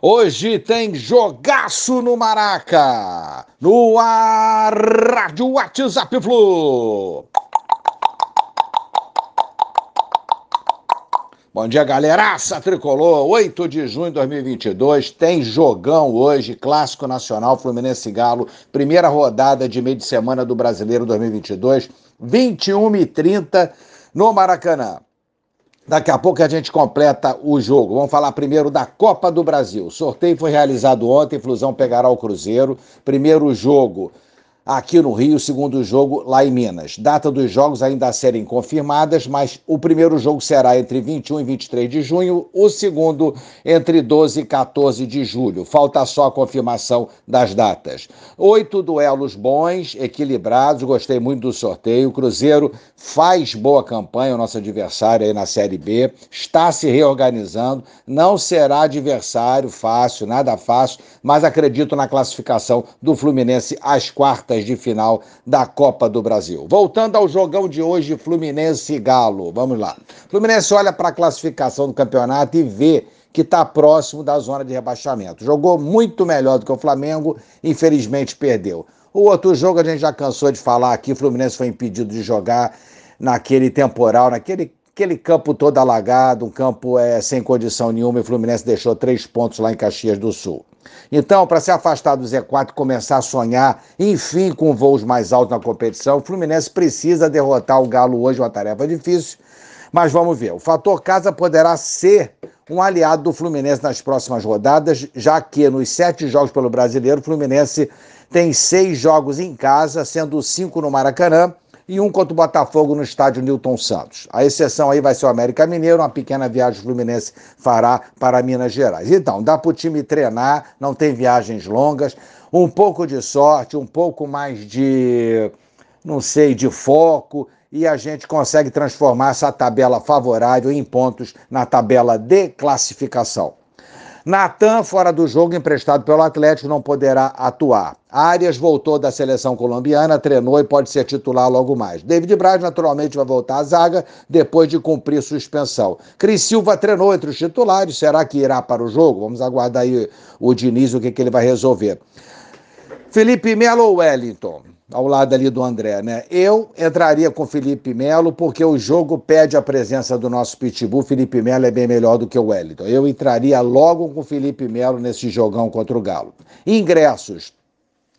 Hoje tem jogaço no Maraca, no ar, Rádio WhatsApp Flu. Bom dia, galeraça tricolor. 8 de junho de 2022, tem jogão hoje, Clássico Nacional Fluminense Galo, primeira rodada de meio de semana do Brasileiro 2022, 21 e 30 no Maracanã. Daqui a pouco a gente completa o jogo. Vamos falar primeiro da Copa do Brasil. O sorteio foi realizado ontem, Flusão pegará o Cruzeiro. Primeiro jogo aqui no Rio, segundo jogo lá em Minas. Data dos jogos ainda a serem confirmadas, mas o primeiro jogo será entre 21 e 23 de junho, o segundo entre 12 e 14 de julho. Falta só a confirmação das datas. Oito duelos bons, equilibrados, gostei muito do sorteio. O Cruzeiro faz boa campanha, o nosso adversário aí na Série B, está se reorganizando, não será adversário fácil, nada fácil, mas acredito na classificação do Fluminense às quartas de final da Copa do Brasil. Voltando ao jogão de hoje, Fluminense e Galo. Vamos lá. Fluminense olha para a classificação do campeonato e vê que está próximo da zona de rebaixamento. Jogou muito melhor do que o Flamengo, infelizmente perdeu. O outro jogo a gente já cansou de falar aqui, Fluminense foi impedido de jogar naquele temporal, naquele aquele campo todo alagado, um campo é, sem condição nenhuma, e o Fluminense deixou três pontos lá em Caxias do Sul. Então, para se afastar do Z4 e começar a sonhar, enfim, com voos mais altos na competição, o Fluminense precisa derrotar o Galo hoje, uma tarefa difícil, mas vamos ver. O fator casa poderá ser um aliado do Fluminense nas próximas rodadas, já que nos sete jogos pelo brasileiro, o Fluminense tem seis jogos em casa, sendo cinco no Maracanã e um contra o Botafogo no estádio Newton Santos. A exceção aí vai ser o América Mineiro, uma pequena viagem o Fluminense fará para Minas Gerais. Então, dá para o time treinar, não tem viagens longas, um pouco de sorte, um pouco mais de, não sei, de foco, e a gente consegue transformar essa tabela favorável em pontos na tabela de classificação. Natan, fora do jogo, emprestado pelo Atlético, não poderá atuar. Arias voltou da seleção colombiana, treinou e pode ser titular logo mais. David Braz, naturalmente, vai voltar à zaga depois de cumprir suspensão. Cris Silva treinou entre os titulares, será que irá para o jogo? Vamos aguardar aí o Diniz, o que, que ele vai resolver. Felipe Melo Wellington? Ao lado ali do André, né? Eu entraria com Felipe Melo porque o jogo pede a presença do nosso pitbull. Felipe Melo é bem melhor do que o Wellington. Eu entraria logo com Felipe Melo nesse jogão contra o Galo. Ingressos.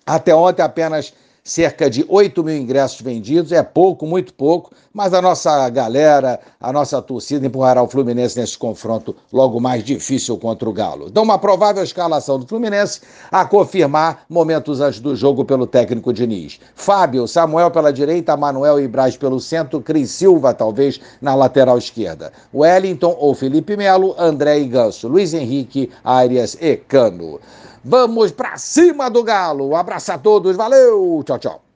Até ontem apenas cerca de 8 mil ingressos vendidos, é pouco, muito pouco, mas a nossa galera, a nossa torcida empurrará o Fluminense nesse confronto logo mais difícil contra o Galo. Então, uma provável escalação do Fluminense a confirmar momentos antes do jogo pelo técnico Diniz. Fábio, Samuel pela direita, Manuel e Braz pelo centro, Cris Silva talvez na lateral esquerda. Wellington ou Felipe Melo, André e Ganso, Luiz Henrique, Arias e Cano. Vamos para cima do Galo. Um abraço a todos, valeu, tchau, tchau.